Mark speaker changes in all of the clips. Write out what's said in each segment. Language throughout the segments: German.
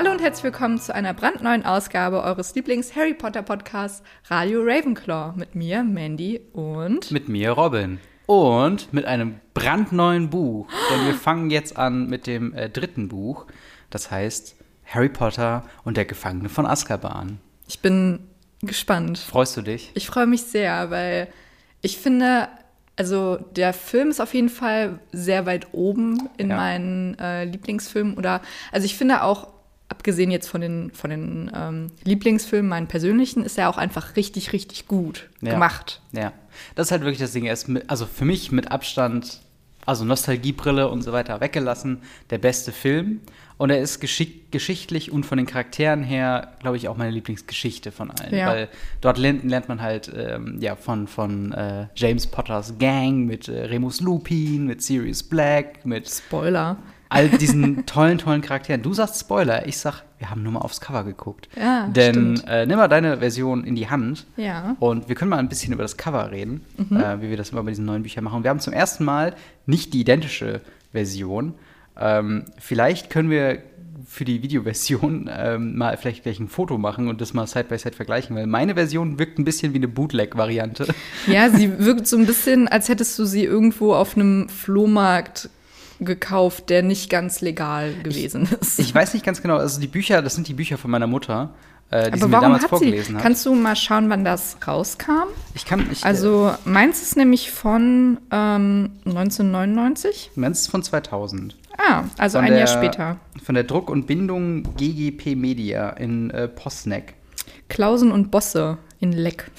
Speaker 1: Hallo und herzlich willkommen zu einer brandneuen Ausgabe eures Lieblings-Harry Potter Podcasts Radio Ravenclaw mit mir, Mandy und
Speaker 2: mit mir, Robin. Und mit einem brandneuen Buch. Denn wir fangen jetzt an mit dem äh, dritten Buch. Das heißt Harry Potter und der Gefangene von Azkaban.
Speaker 1: Ich bin gespannt.
Speaker 2: Freust du dich?
Speaker 1: Ich freue mich sehr, weil ich finde, also der Film ist auf jeden Fall sehr weit oben in ja. meinen äh, Lieblingsfilmen. Oder also ich finde auch abgesehen jetzt von den, von den ähm, Lieblingsfilmen, meinen persönlichen, ist er auch einfach richtig, richtig gut
Speaker 2: ja.
Speaker 1: gemacht.
Speaker 2: Ja, das ist halt wirklich das Ding. Er ist mit, also für mich mit Abstand, also Nostalgiebrille und so weiter weggelassen, der beste Film. Und er ist geschichtlich und von den Charakteren her, glaube ich, auch meine Lieblingsgeschichte von allen. Ja. Weil dort lernt, lernt man halt ähm, ja, von, von äh, James Potters Gang mit äh, Remus Lupin, mit Sirius Black, mit
Speaker 1: Spoiler
Speaker 2: all diesen tollen, tollen Charakteren. Du sagst Spoiler, ich sag, wir haben nur mal aufs Cover geguckt.
Speaker 1: Ja,
Speaker 2: Denn äh, nimm mal deine Version in die Hand.
Speaker 1: Ja.
Speaker 2: Und wir können mal ein bisschen über das Cover reden, mhm. äh, wie wir das immer bei diesen neuen Büchern machen. Wir haben zum ersten Mal nicht die identische Version. Ähm, vielleicht können wir für die Videoversion ähm, mal vielleicht gleich ein Foto machen und das mal Side by Side vergleichen, weil meine Version wirkt ein bisschen wie eine Bootleg-Variante.
Speaker 1: Ja, sie wirkt so ein bisschen, als hättest du sie irgendwo auf einem Flohmarkt gekauft, der nicht ganz legal gewesen
Speaker 2: ich,
Speaker 1: ist.
Speaker 2: Ich weiß nicht ganz genau, also die Bücher, das sind die Bücher von meiner Mutter. Äh, die Aber sie mir damals vorgelesen hat.
Speaker 1: Kannst du mal schauen, wann das rauskam?
Speaker 2: Ich kann. Ich,
Speaker 1: also meins ist nämlich von ähm, 1999.
Speaker 2: Meins ist von 2000.
Speaker 1: Ah, also von ein der, Jahr später.
Speaker 2: Von der Druck und Bindung GGP Media in äh, Postneck.
Speaker 1: Klausen und Bosse in Leck.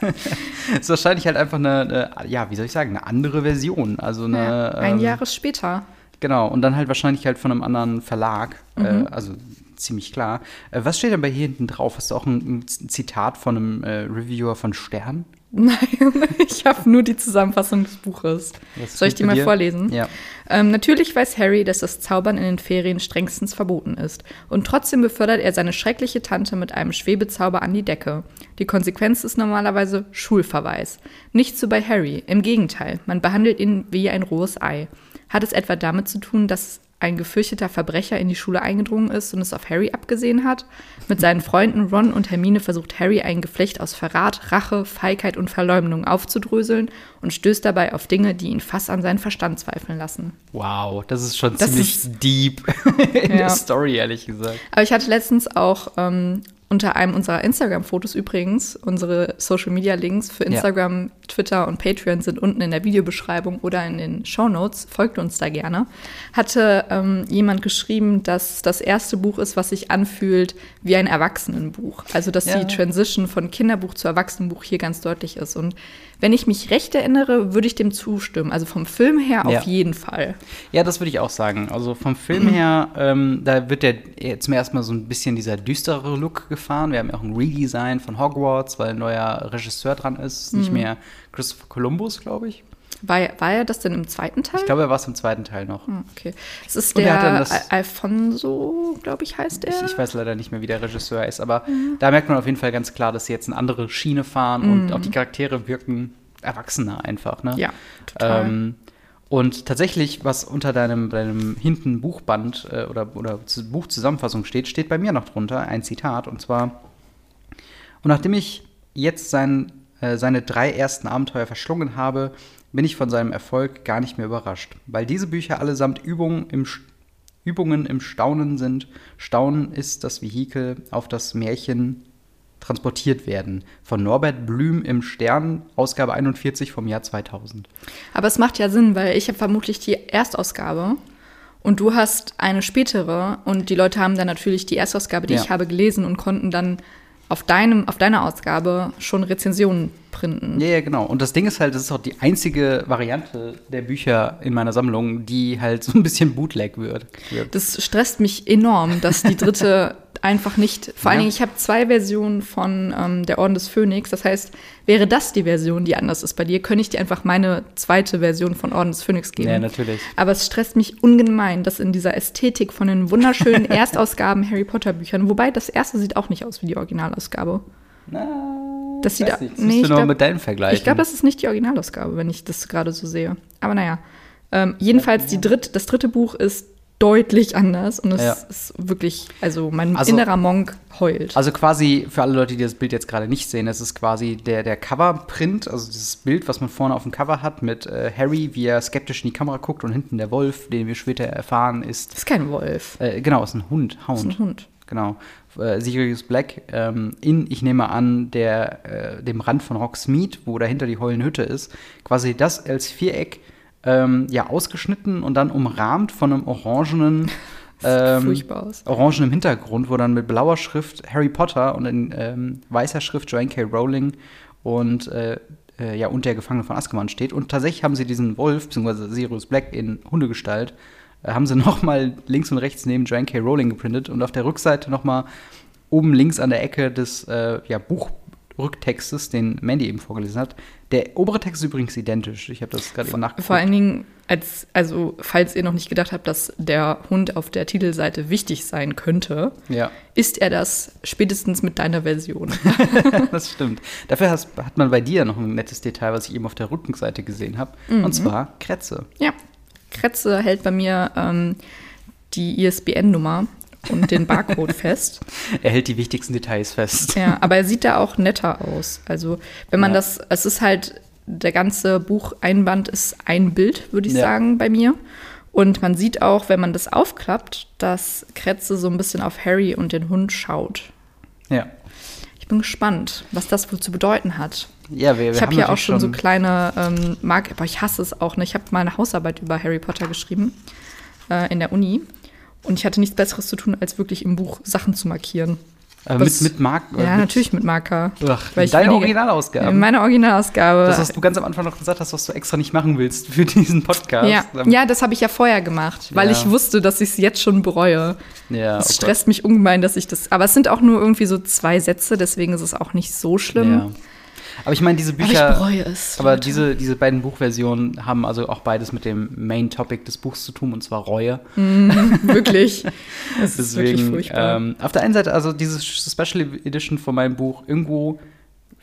Speaker 2: ist wahrscheinlich halt einfach eine, eine, ja, wie soll ich sagen, eine andere Version. Also eine, ja,
Speaker 1: ein ähm, Jahr später.
Speaker 2: Genau, und dann halt wahrscheinlich halt von einem anderen Verlag. Äh, mhm. Äh, also ziemlich klar. Äh, was steht denn bei hier hinten drauf? Hast du auch ein, ein Zitat von einem äh, Reviewer von Stern?
Speaker 1: Nein, ich habe nur die Zusammenfassung des Buches. Soll ich die mal dir? vorlesen?
Speaker 2: Ja.
Speaker 1: Ähm, natürlich weiß Harry, dass das Zaubern in den Ferien strengstens verboten ist. Und trotzdem befördert er seine schreckliche Tante mit einem Schwebezauber an die Decke. Die Konsequenz ist normalerweise Schulverweis. Nicht so bei Harry. Im Gegenteil, man behandelt ihn wie ein rohes Ei. Hat es etwa damit zu tun, dass ein gefürchteter Verbrecher in die Schule eingedrungen ist und es auf Harry abgesehen hat. Mit seinen Freunden Ron und Hermine versucht Harry ein Geflecht aus Verrat, Rache, Feigheit und Verleumdung aufzudröseln und stößt dabei auf Dinge, die ihn fast an seinen Verstand zweifeln lassen.
Speaker 2: Wow, das ist schon das ziemlich ist, deep in ja. der Story, ehrlich gesagt.
Speaker 1: Aber ich hatte letztens auch ähm, unter einem unserer Instagram-Fotos übrigens. Unsere Social-Media-Links für Instagram, ja. Twitter und Patreon sind unten in der Videobeschreibung oder in den Show Notes. Folgt uns da gerne. Hatte ähm, jemand geschrieben, dass das erste Buch ist, was sich anfühlt wie ein Erwachsenenbuch. Also, dass ja. die Transition von Kinderbuch zu Erwachsenenbuch hier ganz deutlich ist. Und wenn ich mich recht erinnere, würde ich dem zustimmen. Also vom Film her auf jeden Fall.
Speaker 2: Ja, das würde ich auch sagen. Also vom Film her, ähm, da wird der jetzt zum ersten Mal so ein bisschen dieser düstere Look gefahren. Wir haben ja auch ein Redesign von Hogwarts, weil ein neuer Regisseur dran ist. Mhm. Nicht mehr Christopher Columbus, glaube ich.
Speaker 1: War, war er das denn im zweiten Teil?
Speaker 2: Ich glaube, er war es im zweiten Teil noch.
Speaker 1: Hm, okay. Es ist der Al Alfonso, glaube ich, heißt er.
Speaker 2: Ich, ich, weiß leider nicht mehr, wie der Regisseur ist, aber mhm. da merkt man auf jeden Fall ganz klar, dass sie jetzt eine andere Schiene fahren mhm. und auch die Charaktere wirken erwachsener einfach. Ne?
Speaker 1: Ja, total. Ähm,
Speaker 2: und tatsächlich, was unter deinem, deinem hinten Buchband äh, oder, oder Buchzusammenfassung steht, steht bei mir noch drunter ein Zitat. Und zwar, und nachdem ich jetzt sein, äh, seine drei ersten Abenteuer verschlungen habe, bin ich von seinem Erfolg gar nicht mehr überrascht, weil diese Bücher allesamt Übungen im, Übungen im Staunen sind. Staunen ist das Vehikel, auf das Märchen transportiert werden. Von Norbert Blüm im Stern, Ausgabe 41 vom Jahr 2000.
Speaker 1: Aber es macht ja Sinn, weil ich habe vermutlich die Erstausgabe und du hast eine spätere und die Leute haben dann natürlich die Erstausgabe, die ja. ich habe, gelesen und konnten dann auf, deinem, auf deiner Ausgabe schon Rezensionen printen.
Speaker 2: Ja, ja, genau. Und das Ding ist halt, das ist auch die einzige Variante der Bücher in meiner Sammlung, die halt so ein bisschen Bootleg wird.
Speaker 1: Das stresst mich enorm, dass die dritte einfach nicht. Vor allen Dingen, ich habe zwei Versionen von ähm, Der Orden des Phönix. Das heißt, wäre das die Version, die anders ist bei dir, könnte ich dir einfach meine zweite Version von Orden des Phönix geben.
Speaker 2: Ja, natürlich.
Speaker 1: Aber es stresst mich ungemein, dass in dieser Ästhetik von den wunderschönen Erstausgaben Harry Potter Büchern, wobei das erste sieht auch nicht aus wie die Originalausgabe.
Speaker 2: Na,
Speaker 1: das sieht
Speaker 2: nicht. Nee, du nur mit deinem Vergleich.
Speaker 1: Ich glaube, das ist nicht die Originalausgabe, wenn ich das gerade so sehe. Aber naja. Ähm, jedenfalls die dritt, das dritte Buch ist deutlich anders und es
Speaker 2: Ja.
Speaker 1: ist wirklich, also mein
Speaker 2: Also-
Speaker 1: innerer Monk heult.
Speaker 2: Also quasi für alle Leute, die das Bild jetzt gerade nicht sehen, das ist quasi der, der Coverprint, also dieses Bild, was man vorne auf dem Cover hat mit äh, Harry, wie er skeptisch in die Kamera guckt und hinten der Wolf, den wir später erfahren, ist,
Speaker 1: ist kein Wolf,
Speaker 2: äh, genau, ist ein Hund,
Speaker 1: das ist
Speaker 2: Hound.
Speaker 1: ein Hund.
Speaker 2: Genau. Äh, Sirius Black ähm, in, ich nehme an, der, äh, dem Rand von Hogsmeade, wo dahinter die heulende Hütte ist, quasi das als Viereck ähm, ja ausgeschnitten und dann umrahmt von einem orangenen ähm, orangenem Hintergrund, wo dann mit blauer Schrift Harry Potter und in ähm, weißer Schrift Joanne K. Rowling und äh, äh, ja, und der Gefangene von Azkaban steht. Und tatsächlich haben sie diesen Wolf, beziehungsweise Sirius Black in Hundegestalt, äh, haben sie nochmal links und rechts neben Joanne K. Rowling geprintet und auf der Rückseite nochmal oben links an der Ecke des äh, ja, Buchrücktextes, den Mandy eben vorgelesen hat. Der obere Text ist übrigens identisch. Ich habe das gerade eben nachgeguckt.
Speaker 1: Vor allen Dingen, als, also falls ihr noch nicht gedacht habt, dass der Hund auf der Titelseite wichtig sein könnte,
Speaker 2: ja.
Speaker 1: ist er das spätestens mit deiner Version.
Speaker 2: das stimmt. Dafür hast, hat man bei dir noch ein nettes Detail, was ich eben auf der Rückenseite gesehen habe.
Speaker 1: Mhm.
Speaker 2: Und zwar Kretze.
Speaker 1: ja, Kretze hält bei mir ähm, die ISBN-Nummer und den Barcode fest.
Speaker 2: Er hält die wichtigsten Details fest.
Speaker 1: Ja, aber er sieht da auch netter aus. Also, wenn man
Speaker 2: Ja.
Speaker 1: das, es ist halt, der ganze Bucheinband ist ein Bild, würde ich
Speaker 2: Ja.
Speaker 1: sagen, bei mir. Und man sieht auch, wenn man das aufklappt, dass Kretze so ein bisschen auf Harry und den Hund schaut.
Speaker 2: Ja.
Speaker 1: Ich bin gespannt, was das wohl zu bedeuten hat.
Speaker 2: Ja, wir, wir
Speaker 1: ich habe
Speaker 2: haben
Speaker 1: hier auch schon so kleine ähm, Mark, aber ich hasse es auch. Ne? Ich habe mal eine Hausarbeit über Harry Potter geschrieben äh, in der Uni. Und ich hatte nichts Besseres zu tun, als wirklich im Buch Sachen zu markieren.
Speaker 2: äh, mit, mit Mark. äh,
Speaker 1: Ja,
Speaker 2: mit,
Speaker 1: natürlich mit Marker.
Speaker 2: Ach,
Speaker 1: Weil
Speaker 2: deine Originalausgabe.
Speaker 1: In meiner Originalausgabe.
Speaker 2: das, was du ganz am Anfang noch gesagt hast, was du extra nicht machen willst für diesen Podcast.
Speaker 1: ja,
Speaker 2: Ähm,
Speaker 1: ja, das habe ich ja vorher gemacht, weil
Speaker 2: Ja.
Speaker 1: ich wusste, dass ich es jetzt schon bereue.
Speaker 2: ja
Speaker 1: Es
Speaker 2: oh Gott.
Speaker 1: stresst mich ungemein, dass ich das. Aber es sind auch nur irgendwie so zwei Sätze, deswegen ist es auch nicht so schlimm.
Speaker 2: Ja. Aber ich meine, diese
Speaker 1: Aber ich
Speaker 2: Bücher.
Speaker 1: bereue es.
Speaker 2: Aber
Speaker 1: Leute.
Speaker 2: diese, diese beiden Buchversionen haben also auch beides mit dem Main Topic des Buchs zu tun, und zwar Reue.
Speaker 1: wirklich. Es ist wirklich
Speaker 2: Deswegen,
Speaker 1: furchtbar.
Speaker 2: ähm, auf der einen Seite, also diese Special Edition von meinem Buch, irgendwo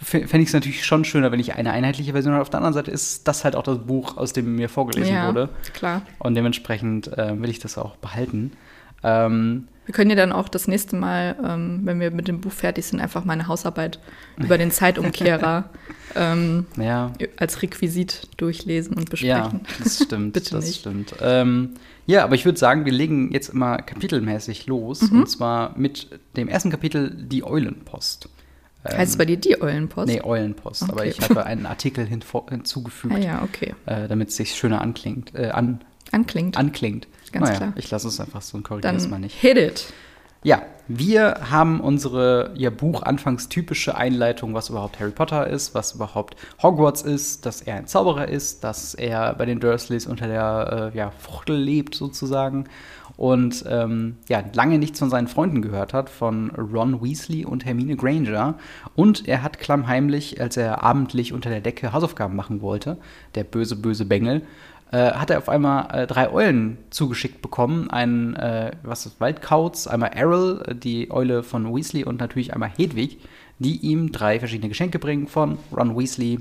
Speaker 2: fände ich es natürlich schon schöner, wenn ich eine einheitliche Version habe. Auf der anderen Seite ist das halt auch das Buch, aus dem mir vorgelesen
Speaker 1: ja,
Speaker 2: wurde.
Speaker 1: klar.
Speaker 2: Und dementsprechend äh, will ich das auch behalten. Ähm,
Speaker 1: Wir können ja dann auch das nächste Mal, ähm, wenn wir mit dem Buch fertig sind, einfach meine Hausarbeit über den Zeitumkehrer ähm,
Speaker 2: ja,
Speaker 1: als Requisit durchlesen und
Speaker 2: ja,
Speaker 1: besprechen.
Speaker 2: das stimmt.
Speaker 1: Bitte
Speaker 2: das
Speaker 1: nicht.
Speaker 2: stimmt. Ähm, ja, aber ich würde sagen, wir legen jetzt immer kapitelmäßig los.
Speaker 1: Mhm.
Speaker 2: Und zwar mit dem ersten Kapitel, die Eulenpost.
Speaker 1: Heißt es bei dir die Eulenpost?
Speaker 2: Nee, Eulenpost. Aber
Speaker 1: Okay.
Speaker 2: ich habe einen Artikel hinzugefügt,
Speaker 1: Ah ja, okay.
Speaker 2: äh, damit es sich schöner anklingt. Äh, an,
Speaker 1: Anklingt.
Speaker 2: anklingt.
Speaker 1: Ganz
Speaker 2: naja,
Speaker 1: klar.
Speaker 2: ich lasse es einfach so und korrigiere es mal nicht.
Speaker 1: hit it.
Speaker 2: Ja, wir haben unsere ja, Buchanfangs typische Einleitung, was überhaupt Harry Potter ist, was überhaupt Hogwarts ist, dass er ein Zauberer ist, dass er bei den Dursleys unter der äh, ja, Fuchtel lebt sozusagen und ähm, ja, lange nichts von seinen Freunden gehört hat, von Ron Weasley und Hermine Granger. Und er hat klammheimlich, als er abendlich unter der Decke Hausaufgaben machen wollte, der böse, böse Bengel, äh, hat er auf einmal äh, drei Eulen zugeschickt bekommen. Einen, äh, was ist, Waldkauz, einmal Errol, äh, die Eule von Weasley und natürlich einmal Hedwig, die ihm drei verschiedene Geschenke bringen von Ron Weasley,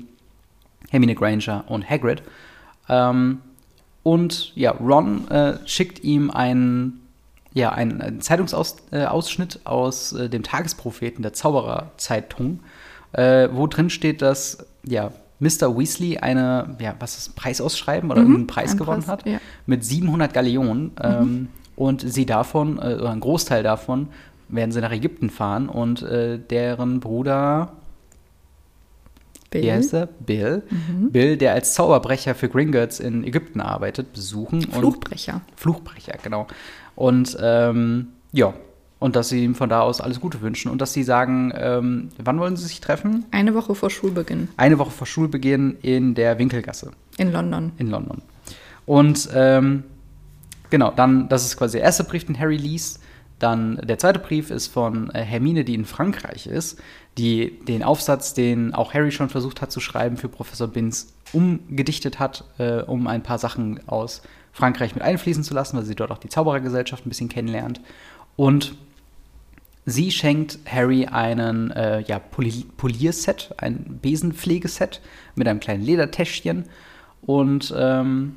Speaker 2: Hermine Granger und Hagrid. Ähm, und ja, Ron äh, schickt ihm einen, ja, einen, einen Zeitungsausschnitt äh, aus dem Tagespropheten der Zaubererzeitung, wo drin steht, dass ja, Mr. Weasley eine, ja, was ist, Preisausschreiben oder
Speaker 1: Mhm,
Speaker 2: irgendeinen Preis
Speaker 1: ein
Speaker 2: gewonnen
Speaker 1: Preis,
Speaker 2: hat
Speaker 1: ja.
Speaker 2: mit 700 Galeonen. Ähm, und sie davon, äh, oder ein Großteil davon, werden sie nach Ägypten fahren und äh, deren Bruder
Speaker 1: Bill.
Speaker 2: wie heißt er? Bill. Bill, der als Zauberbrecher für Gringotts in Ägypten arbeitet, besuchen.
Speaker 1: Fluchbrecher.
Speaker 2: Und Fluchbrecher, genau. Und ähm, ja, und dass sie ihm von da aus alles Gute wünschen und dass sie sagen, ähm, wann wollen sie sich treffen?
Speaker 1: Eine Woche vor Schulbeginn
Speaker 2: Eine Woche vor Schulbeginn in der Winkelgasse
Speaker 1: in London.
Speaker 2: in London. Und ähm, genau, dann, das ist quasi der erste Brief, den Harry liest. Dann der zweite Brief ist von äh, Hermine, die in Frankreich ist, die den Aufsatz, den auch Harry schon versucht hat zu schreiben für Professor Binz, umgedichtet hat, äh, um ein paar Sachen aus Frankreich mit einfließen zu lassen, weil sie dort auch die Zauberergesellschaft ein bisschen kennenlernt. Und sie schenkt Harry einen äh, ja, Poli Polierset, ein Besenpflegeset mit einem kleinen Ledertäschchen. Und ähm,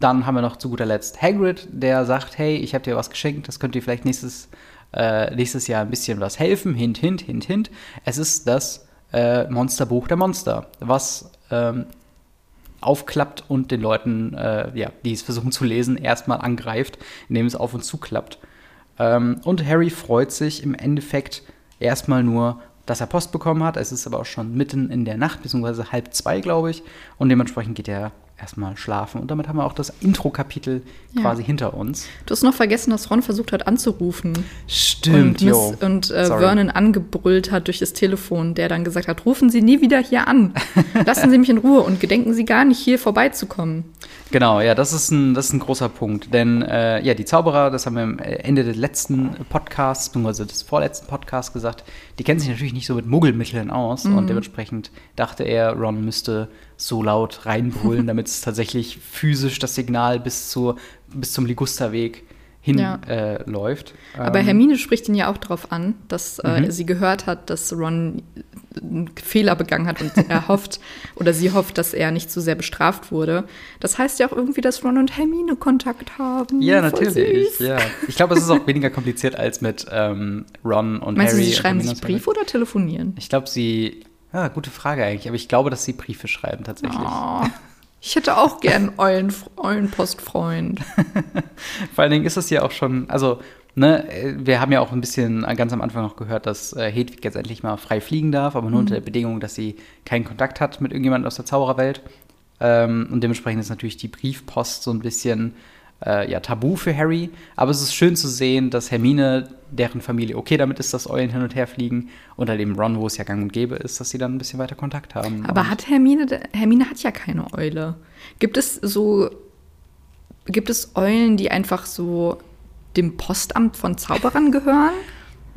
Speaker 2: dann haben wir noch zu guter Letzt Hagrid, der sagt, hey, ich habe dir was geschenkt, das könnte dir vielleicht nächstes, äh, nächstes Jahr ein bisschen was helfen. Hint, hint, hint, hint. Es ist das äh, Monsterbuch der Monster, was ähm, aufklappt und den Leuten, äh, ja, die es versuchen zu lesen, erstmal angreift, indem es auf und zuklappt. Ähm, und Harry freut sich im Endeffekt erstmal nur, dass er Post bekommen hat. Es ist aber auch schon mitten in der Nacht, beziehungsweise halb zwei, glaube ich. Und dementsprechend geht er erstmal schlafen. Und damit haben wir auch das Intro-Kapitel
Speaker 1: Ja.
Speaker 2: quasi hinter uns.
Speaker 1: Du hast noch vergessen, dass Ron versucht hat anzurufen.
Speaker 2: Stimmt,
Speaker 1: und, Miss, und äh. Vernon angebrüllt hat durch das Telefon, der dann gesagt hat, rufen Sie nie wieder hier an. Lassen Sie mich in Ruhe und gedenken Sie gar nicht, hier vorbeizukommen.
Speaker 2: Genau, ja, das ist ein, das ist ein großer Punkt. Denn äh, ja, die Zauberer, das haben wir am Ende des letzten Podcasts, beziehungsweise des vorletzten Podcasts gesagt, die kennen sich natürlich nicht so mit Muggelmitteln aus. Und dementsprechend dachte er, Ron müsste so laut reinbrüllen, damit es tatsächlich physisch das Signal bis, zur, bis zum Ligusterweg hin
Speaker 1: Ja.
Speaker 2: äh, läuft.
Speaker 1: Aber
Speaker 2: Ähm,
Speaker 1: Hermine spricht ihn ja auch darauf an, dass äh,
Speaker 2: Mhm.
Speaker 1: sie gehört hat, dass Ron einen Fehler begangen hat und er hofft oder sie hofft, dass er nicht zu sehr bestraft wurde. Das heißt ja auch irgendwie, dass Ron und Hermine Kontakt haben.
Speaker 2: Ja,
Speaker 1: Voll
Speaker 2: natürlich. Ja. Ich glaube, es ist auch weniger kompliziert als mit ähm, Ron und
Speaker 1: Meinst
Speaker 2: Harry.
Speaker 1: du, sie schreiben sich
Speaker 2: so
Speaker 1: Briefe oder telefonieren?
Speaker 2: Ich glaube, sie. Ja, gute Frage eigentlich. Aber ich glaube, dass sie Briefe schreiben tatsächlich.
Speaker 1: Oh, ich hätte auch gern Eulen, Eulenpostfreund.
Speaker 2: Vor allen Dingen ist es ja auch schon. Also, ne, wir haben ja auch ein bisschen ganz am Anfang noch gehört, dass äh, Hedwig jetzt endlich mal frei fliegen darf, aber nur unter der Bedingung, dass sie keinen Kontakt hat mit irgendjemandem aus der Zaubererwelt. Ähm, und dementsprechend ist natürlich die Briefpost so ein bisschen äh, ja, tabu für Harry. Aber es ist schön zu sehen, dass Hermine, deren Familie okay damit ist, dass Eulen hin und her fliegen, unter dem Ron, wo es ja gang und gäbe ist, dass sie dann ein bisschen weiter Kontakt haben.
Speaker 1: Aber
Speaker 2: Und-
Speaker 1: hat Hermine, Hermine hat ja keine Eule. Gibt es so, gibt es Eulen, die einfach so dem Postamt von Zauberern gehören?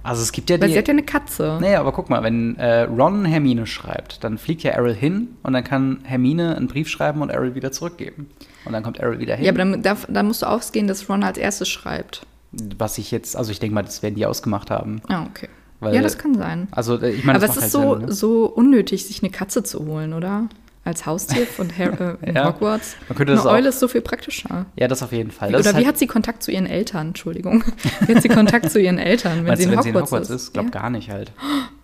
Speaker 2: Also es gibt ja
Speaker 1: Weil
Speaker 2: die.
Speaker 1: sie hat ja eine Katze.
Speaker 2: Naja, aber guck mal, wenn äh, Ron Hermine schreibt, dann fliegt ja Errol hin und dann kann Hermine einen Brief schreiben und Errol wieder zurückgeben. Und dann kommt Errol wieder hin.
Speaker 1: Ja, aber dann, da, dann musst du ausgehen, dass Ron als erstes schreibt.
Speaker 2: Was ich jetzt, also ich denke mal, das werden die ausgemacht haben.
Speaker 1: Ah, okay.
Speaker 2: Weil-
Speaker 1: ja, das kann sein.
Speaker 2: Also äh, ich meine,
Speaker 1: aber
Speaker 2: das
Speaker 1: es ist
Speaker 2: halt
Speaker 1: so,
Speaker 2: Sinn, ne?
Speaker 1: so unnötig, sich eine Katze zu holen, oder? Als Haustier von Har äh, in
Speaker 2: Ja.
Speaker 1: Hogwarts.
Speaker 2: Man könnte
Speaker 1: eine
Speaker 2: das auch-
Speaker 1: Eule ist so viel praktischer.
Speaker 2: Ja, das auf jeden Fall. Das
Speaker 1: Oder wie
Speaker 2: halt,
Speaker 1: hat sie Kontakt zu ihren Eltern? Entschuldigung. Wie hat sie Kontakt zu ihren Eltern, wenn
Speaker 2: meinst
Speaker 1: sie in
Speaker 2: wenn sie in
Speaker 1: Hogwarts,
Speaker 2: Hogwarts ist? Glaub
Speaker 1: ja.
Speaker 2: gar nicht halt.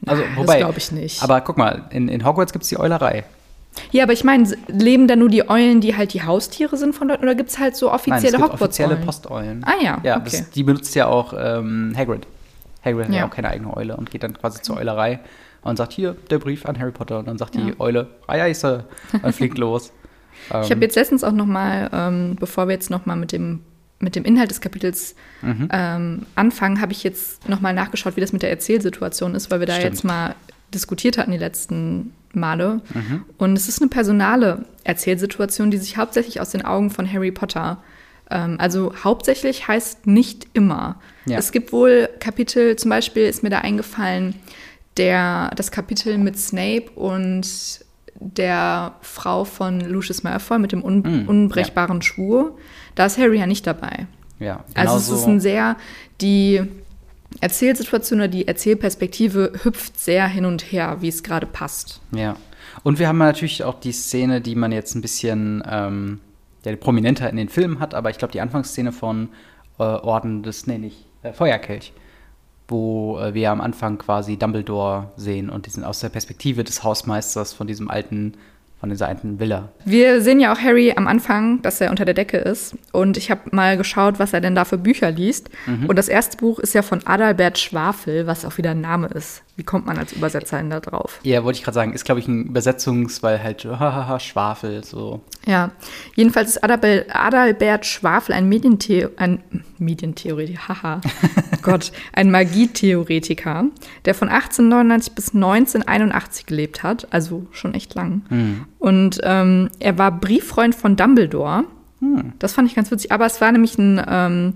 Speaker 2: Also,
Speaker 1: das
Speaker 2: wobei,
Speaker 1: glaub ich nicht.
Speaker 2: Aber guck mal, in, in Hogwarts gibt es die Eulerei.
Speaker 1: Ja, aber ich meine, leben da nur die Eulen, die halt die Haustiere sind von Leuten, oder gibt es halt so
Speaker 2: Nein, es
Speaker 1: offizielle
Speaker 2: gibt offizielle Posteulen.
Speaker 1: Ah ja,
Speaker 2: Ja,
Speaker 1: okay.
Speaker 2: das, die benutzt ja auch ähm, Hagrid. Hagrid hat ja auch keine eigene Eule und geht dann quasi zur Eulerei und sagt, hier, der Brief an Harry Potter. Und dann sagt die
Speaker 1: Ja.
Speaker 2: Eule, ei, ei, Sir. Und fliegt los. Ähm,
Speaker 1: Ich habe jetzt letztens auch noch mal, ähm, bevor wir jetzt noch mal mit dem mit dem Inhalt des Kapitels
Speaker 2: Mhm.
Speaker 1: ähm, anfangen, habe ich jetzt noch mal nachgeschaut, wie das mit der Erzählsituation ist, weil wir da
Speaker 2: Stimmt.
Speaker 1: jetzt mal diskutiert hatten die letzten Male.
Speaker 2: Mhm.
Speaker 1: Und es ist eine personale Erzählsituation, die sich hauptsächlich aus den Augen von Harry Potter ähm, also hauptsächlich heißt nicht immer.
Speaker 2: Ja.
Speaker 1: Es gibt wohl Kapitel, zum Beispiel ist mir da eingefallen, der, das Kapitel mit Snape und der Frau von Lucius Malfoy mit dem un
Speaker 2: Mm,
Speaker 1: unbrechbaren Schwur. Da ist Harry ja nicht dabei.
Speaker 2: Ja,
Speaker 1: Also es
Speaker 2: genauso-
Speaker 1: ist ein sehr, die Erzählsituation oder die Erzählperspektive hüpft sehr hin und her, wie es gerade passt.
Speaker 2: Ja. Und wir haben natürlich auch die Szene, die man jetzt ein bisschen ähm, ja, prominenter in den Filmen hat, aber ich glaube, die Anfangsszene von äh, Orden des, nee, nicht, äh, Feuerkelch, wo äh, wir am Anfang quasi Dumbledore sehen und die sind aus der Perspektive des Hausmeisters von diesem alten, von dieser alten Villa.
Speaker 1: Wir sehen ja auch Harry am Anfang, dass er unter der Decke ist. Und ich habe mal geschaut, was er denn da für Bücher liest.
Speaker 2: Mhm.
Speaker 1: Und das erste Buch ist ja von Adalbert Schwafel, was auch wieder ein Name ist. Wie kommt man als Übersetzer denn da drauf?
Speaker 2: Ja, wollte ich gerade sagen, ist, glaube ich, ein Übersetzungs-, weil halt, hahaha, Schwafel, so.
Speaker 1: Ja, jedenfalls ist Adalbert, Adalbert Schwafel ein, Medientheo ein Medientheoretiker, haha, Gott, ein Magietheoretiker, der von 1899 bis 1981 gelebt hat, also schon echt lang. Und ähm, er war Brieffreund von Dumbledore. Das fand ich ganz witzig, aber es war nämlich ein, ähm,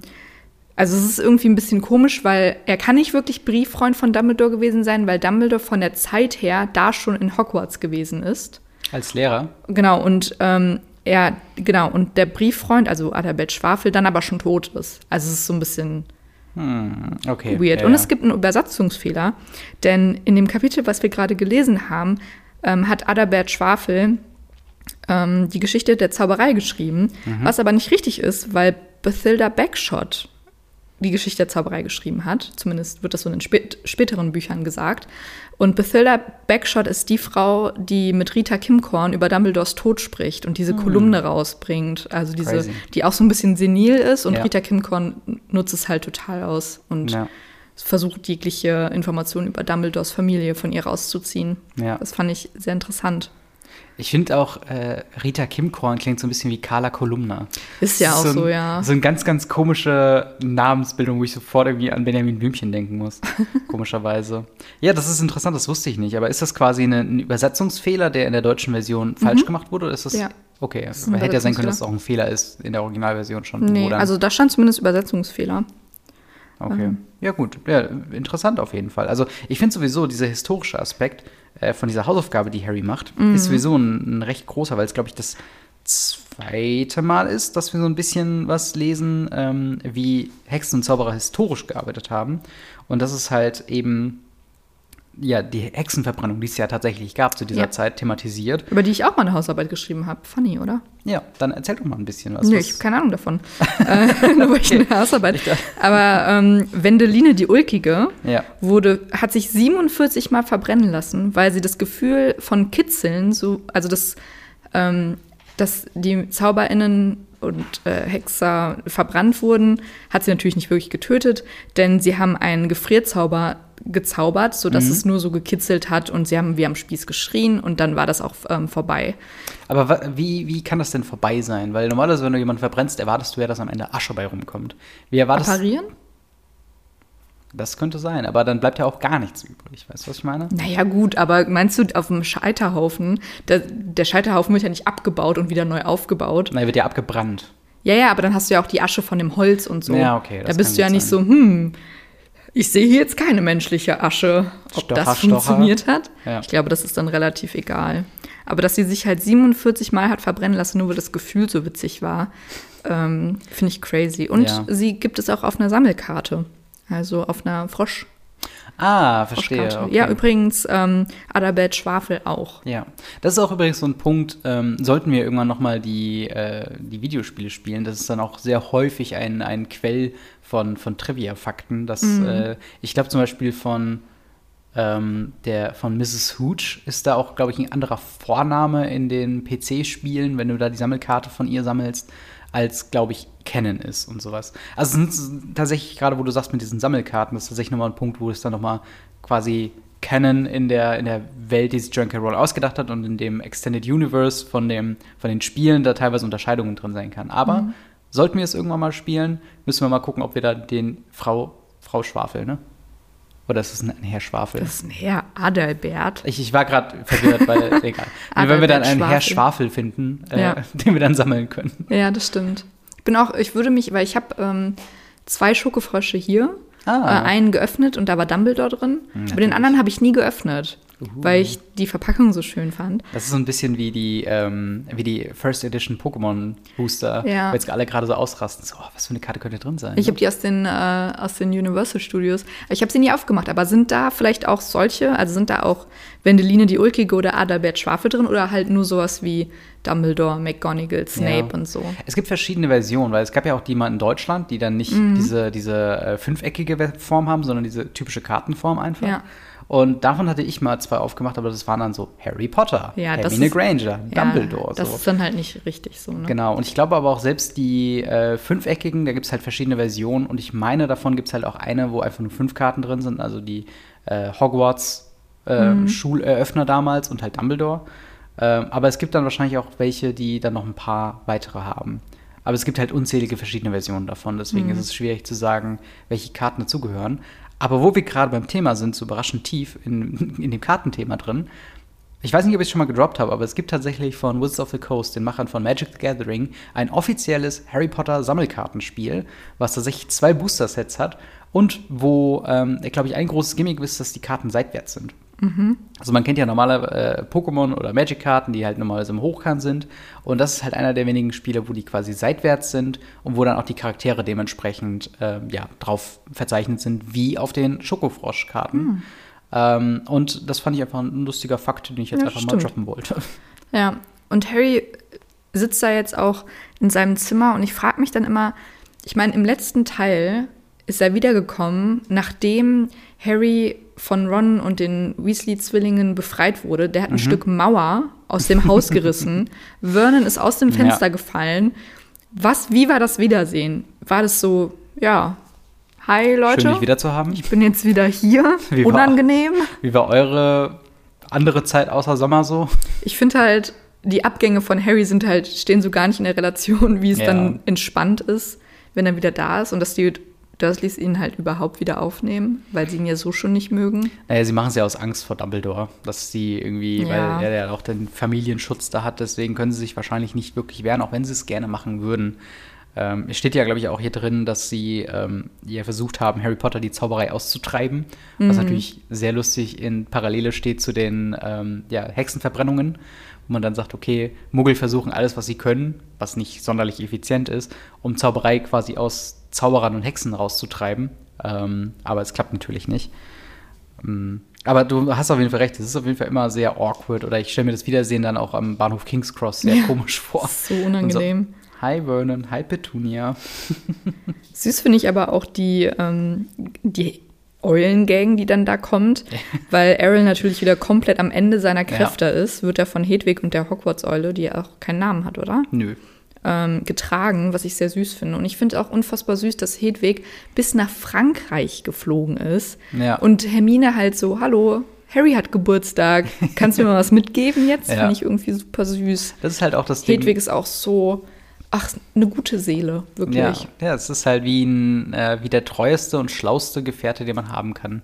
Speaker 1: also es ist irgendwie ein bisschen komisch, weil er kann nicht wirklich Brieffreund von Dumbledore gewesen sein, weil Dumbledore von der Zeit her da schon in Hogwarts gewesen ist.
Speaker 2: Als Lehrer.
Speaker 1: Genau, und ähm, er, genau, und der Brieffreund, also Adalbert Schwafel, dann aber schon tot ist. Also es ist so ein bisschen
Speaker 2: Hm, okay.
Speaker 1: weird.
Speaker 2: ja,
Speaker 1: Und es gibt einen Übersetzungsfehler, denn in dem Kapitel, was wir gerade gelesen haben, ähm, hat Adalbert Schwafel ähm, die Geschichte der Zauberei geschrieben, was aber nicht richtig ist, weil Bathilda Bagshot die Geschichte der Zauberei geschrieben hat. Zumindest wird das so in den spät späteren Büchern gesagt. Und Bathilda Bagshot ist die Frau, die mit Rita Kimcorn über Dumbledores Tod spricht und diese Kolumne rausbringt. Also diese,
Speaker 2: Crazy.
Speaker 1: die auch so ein bisschen senil ist und
Speaker 2: Ja.
Speaker 1: Rita Kimcorn nutzt es halt total aus und
Speaker 2: Ja.
Speaker 1: versucht jegliche Informationen über Dumbledores Familie von ihr rauszuziehen.
Speaker 2: Ja.
Speaker 1: Das fand ich sehr interessant.
Speaker 2: Ich finde auch, äh, Rita Kimkorn klingt so ein bisschen wie Carla Kolumna.
Speaker 1: Ist ja auch
Speaker 2: ein,
Speaker 1: so, ja.
Speaker 2: So eine ganz, ganz komische Namensbildung, wo ich sofort irgendwie an Benjamin Blümchen denken muss. komischerweise. Ja, das ist interessant, das wusste ich nicht. Aber ist das quasi eine, ein Übersetzungsfehler, der in der deutschen Version falsch gemacht wurde? Oder ist das,
Speaker 1: Mhm. Ja.
Speaker 2: Okay,
Speaker 1: ein
Speaker 2: hätte ja sein können, dass es auch ein Fehler ist in der Originalversion schon.
Speaker 1: Nee,
Speaker 2: wo dann-
Speaker 1: also da stand zumindest Übersetzungsfehler.
Speaker 2: Okay. Ja, gut. Ja, interessant auf jeden Fall. Also, ich finde sowieso, dieser historische Aspekt äh, von dieser Hausaufgabe, die Harry macht,
Speaker 1: Mhm.
Speaker 2: ist sowieso ein, ein recht großer, weil es, glaube ich, das zweite Mal ist, dass wir so ein bisschen was lesen, ähm, wie Hexen und Zauberer historisch gearbeitet haben. Und das ist halt eben. Ja, die Hexenverbrennung, die es ja tatsächlich gab zu dieser
Speaker 1: Ja.
Speaker 2: Zeit, thematisiert.
Speaker 1: Über die ich auch mal eine Hausarbeit geschrieben habe. Funny, oder?
Speaker 2: Ja, dann erzähl doch mal ein bisschen was.
Speaker 1: Nö,
Speaker 2: was
Speaker 1: ich habe keine Ahnung davon. äh, nur weil ich eine Hausarbeit. Aber ähm, Wendeline die Ulkige
Speaker 2: ja.
Speaker 1: wurde, hat sich 47 Mal verbrennen lassen, weil sie das Gefühl von Kitzeln, so, also das, ähm, dass die ZauberInnen und äh, Hexer verbrannt wurden, hat sie natürlich nicht wirklich getötet, denn sie haben einen Gefrierzauber gezaubert, sodass es nur so gekitzelt hat und sie haben wie am Spieß geschrien und dann war das auch ähm, vorbei.
Speaker 2: Aber wie, wie kann das denn vorbei sein? Weil normalerweise, wenn du jemanden verbrennst, erwartest du ja, dass am Ende Asche bei rumkommt. Wie erwartest
Speaker 1: Apparieren?
Speaker 2: Das könnte sein, aber dann bleibt ja auch gar nichts übrig. Weißt du, was ich meine?
Speaker 1: Naja, gut, aber meinst du auf dem Scheiterhaufen, der, der Scheiterhaufen wird ja nicht abgebaut und wieder neu aufgebaut.
Speaker 2: Er wird ja abgebrannt.
Speaker 1: Ja, ja, aber dann hast du ja auch die Asche von dem Holz und so.
Speaker 2: Ja, okay,
Speaker 1: Da
Speaker 2: das
Speaker 1: bist
Speaker 2: kann
Speaker 1: du ja
Speaker 2: gut
Speaker 1: nicht
Speaker 2: sein.
Speaker 1: so, hm, ich sehe hier jetzt keine menschliche Asche. Ob
Speaker 2: Stocher,
Speaker 1: das
Speaker 2: Stocher.
Speaker 1: funktioniert hat?
Speaker 2: Ja.
Speaker 1: Ich glaube, das ist dann relativ egal. Aber dass sie sich halt 47 Mal hat verbrennen lassen, nur weil das Gefühl so witzig war, ähm, finde ich crazy. Und
Speaker 2: Ja.
Speaker 1: sie gibt es auch auf einer Sammelkarte. Also auf einer Frosch.
Speaker 2: Ah, verstehe. Okay.
Speaker 1: Ja, übrigens ähm, Adalbert Schwafel auch.
Speaker 2: Ja, das ist auch übrigens so ein Punkt, ähm, sollten wir irgendwann nochmal die, äh, die Videospiele spielen, das ist dann auch sehr häufig ein, ein Quell von, von Trivia-Fakten. dass Äh, ich glaube zum Beispiel von ähm, der von Mrs. Hooch ist da auch, glaube ich, ein anderer Vorname in den PC-Spielen, wenn du da die Sammelkarte von ihr sammelst, als, glaube ich, Canon ist und sowas. Also es sind tatsächlich, gerade wo du sagst mit diesen Sammelkarten, das ist tatsächlich nochmal ein Punkt, wo es dann nochmal quasi Canon in der, in der Welt, die sich Junker Roll ausgedacht hat und in dem Extended Universe von, dem, von den Spielen da teilweise Unterscheidungen drin sein kann. Aber sollten wir es irgendwann mal spielen, müssen wir mal gucken, ob wir da den Frau, Frau Schwafel, ne? Oder ist es ein Herr Schwafel?
Speaker 1: Das ist ein Herr Adalbert.
Speaker 2: Ich, ich war gerade verwirrt, weil egal. Wenn wir dann einen Herr
Speaker 1: Schwafel.
Speaker 2: Schwafel finden, äh,
Speaker 1: Ja.
Speaker 2: den wir dann sammeln können.
Speaker 1: Ja, das stimmt. Ich bin auch, ich würde mich, weil ich habe ähm, zwei Schokofrösche hier,
Speaker 2: Ah.
Speaker 1: äh, einen geöffnet und da war Dumbledore drin. Aber den
Speaker 2: natürlich.
Speaker 1: anderen habe ich nie geöffnet, weil ich die Verpackung so schön fand.
Speaker 2: Das ist so ein bisschen wie die, ähm, wie die First Edition Pokémon Booster,
Speaker 1: Ja.
Speaker 2: wo jetzt alle gerade so ausrasten. So, oh, was für eine Karte könnte drin sein?
Speaker 1: Ich
Speaker 2: ne?
Speaker 1: habe die aus den, äh, aus den Universal Studios. Ich habe sie nie aufgemacht, aber sind da vielleicht auch solche, also sind da auch Wendeline die Ulkige oder Adalbert Schwafel drin oder halt nur sowas wie Dumbledore, McGonagall, Snape
Speaker 2: Ja.
Speaker 1: und so?
Speaker 2: Es gibt verschiedene Versionen, weil es gab ja auch die mal in Deutschland, die dann nicht
Speaker 1: Mhm.
Speaker 2: diese, diese äh, fünfeckige Form haben, sondern diese typische Kartenform einfach.
Speaker 1: Ja.
Speaker 2: Und davon hatte ich mal zwei aufgemacht, aber das waren dann so Harry Potter,
Speaker 1: Ja, das
Speaker 2: Hermine
Speaker 1: ist-
Speaker 2: Granger, Dumbledore.
Speaker 1: Ja, das
Speaker 2: so.
Speaker 1: ist dann halt nicht richtig so, ne?
Speaker 2: Genau, und ich glaube aber auch selbst die äh, fünfeckigen, da gibt es halt verschiedene Versionen und ich meine, davon gibt es halt auch eine, wo einfach nur fünf Karten drin sind, also die äh, Hogwarts äh,
Speaker 1: Mhm.
Speaker 2: Schuleröffner damals und halt Dumbledore. Ähm, aber es gibt dann wahrscheinlich auch welche, die dann noch ein paar weitere haben. Aber es gibt halt unzählige verschiedene Versionen davon, deswegen
Speaker 1: Mhm.
Speaker 2: ist es schwierig zu sagen, welche Karten dazugehören. Aber wo wir gerade beim Thema sind, so überraschend tief in, in dem Kartenthema drin, ich weiß nicht, ob ich es schon mal gedroppt habe, aber es gibt tatsächlich von Wizards of the Coast, den Machern von Magic the Gathering, ein offizielles Harry Potter Sammelkartenspiel, was tatsächlich zwei Booster-Sets hat und wo, ähm, glaube ich, ein großes Gimmick ist, dass die Karten seitwärts sind. Also man kennt ja normale äh, Pokémon oder Magic-Karten, die halt normalerweise im Hochkant sind. Und das ist halt einer der wenigen Spiele, wo die quasi seitwärts sind und wo dann auch die Charaktere dementsprechend äh, ja, drauf verzeichnet sind, wie auf den Schokofrosch-Karten. Ähm, und das fand ich einfach ein lustiger Fakt, den ich jetzt
Speaker 1: Ja,
Speaker 2: einfach
Speaker 1: stimmt.
Speaker 2: mal droppen wollte.
Speaker 1: Ja, Und Harry sitzt da jetzt auch in seinem Zimmer und ich frage mich dann immer, ich meine, im letzten Teil ist er wiedergekommen, nachdem Harry von Ron und den Weasley-Zwillingen befreit wurde. Der hat ein
Speaker 2: Mhm.
Speaker 1: Stück Mauer aus dem Haus gerissen. Vernon ist aus dem Fenster
Speaker 2: Ja.
Speaker 1: gefallen. Was, wie war das Wiedersehen? War das so, ja, hi Leute,
Speaker 2: Schön, dich wieder zu haben.
Speaker 1: ich bin jetzt wieder hier,
Speaker 2: Wie war-
Speaker 1: unangenehm.
Speaker 2: Wie war eure andere Zeit außer Sommer so?
Speaker 1: Ich finde halt, die Abgänge von Harry sind halt, stehen so gar nicht in der Relation, wie es
Speaker 2: Ja.
Speaker 1: dann entspannt ist, wenn er wieder da ist und dass die Dursleys ihn halt überhaupt wieder aufnehmen, weil sie ihn ja so schon nicht mögen.
Speaker 2: Naja, sie machen es ja aus Angst vor Dumbledore, dass sie irgendwie,
Speaker 1: Ja.
Speaker 2: weil er ja auch den Familienschutz da hat, deswegen können sie sich wahrscheinlich nicht wirklich wehren, auch wenn sie es gerne machen würden. Ähm, es steht ja, glaube ich, auch hier drin, dass sie ähm, ja versucht haben, Harry Potter die Zauberei auszutreiben, was natürlich sehr lustig in Parallele steht zu den ähm, ja, Hexenverbrennungen, wo man dann sagt, okay, Muggel versuchen alles, was sie können, was nicht sonderlich effizient ist, um Zauberei quasi aus Zauberern und Hexen rauszutreiben. Ähm, aber es klappt natürlich nicht. Mm, Aber du hast auf jeden Fall recht, es ist auf jeden Fall immer sehr awkward oder ich stelle mir das Wiedersehen dann auch am Bahnhof King's Cross sehr
Speaker 1: Ja,
Speaker 2: komisch vor.
Speaker 1: So unangenehm.
Speaker 2: So, hi Vernon, hi Petunia.
Speaker 1: Süß finde ich aber auch die, ähm, die Eulengang, die dann da kommt, weil Errol natürlich wieder komplett am Ende seiner Kräfte ist, wird er von Hedwig und der Hogwarts-Eule, die ja auch keinen Namen hat, oder?
Speaker 2: Nö.
Speaker 1: Ähm, getragen, was ich sehr süß finde. Und ich finde auch unfassbar süß, dass Hedwig bis nach Frankreich geflogen ist.
Speaker 2: Ja.
Speaker 1: Und Hermine halt so, hallo, Harry hat Geburtstag, kannst du mir mal was mitgeben jetzt?
Speaker 2: Ja.
Speaker 1: Finde ich irgendwie super süß.
Speaker 2: Das ist halt auch das Ding.
Speaker 1: Hedwig ist auch so, ach, eine gute Seele, wirklich.
Speaker 2: Ja, ja, es ist halt wie, ein, äh, wie der treueste und schlauste Gefährte, den man haben kann.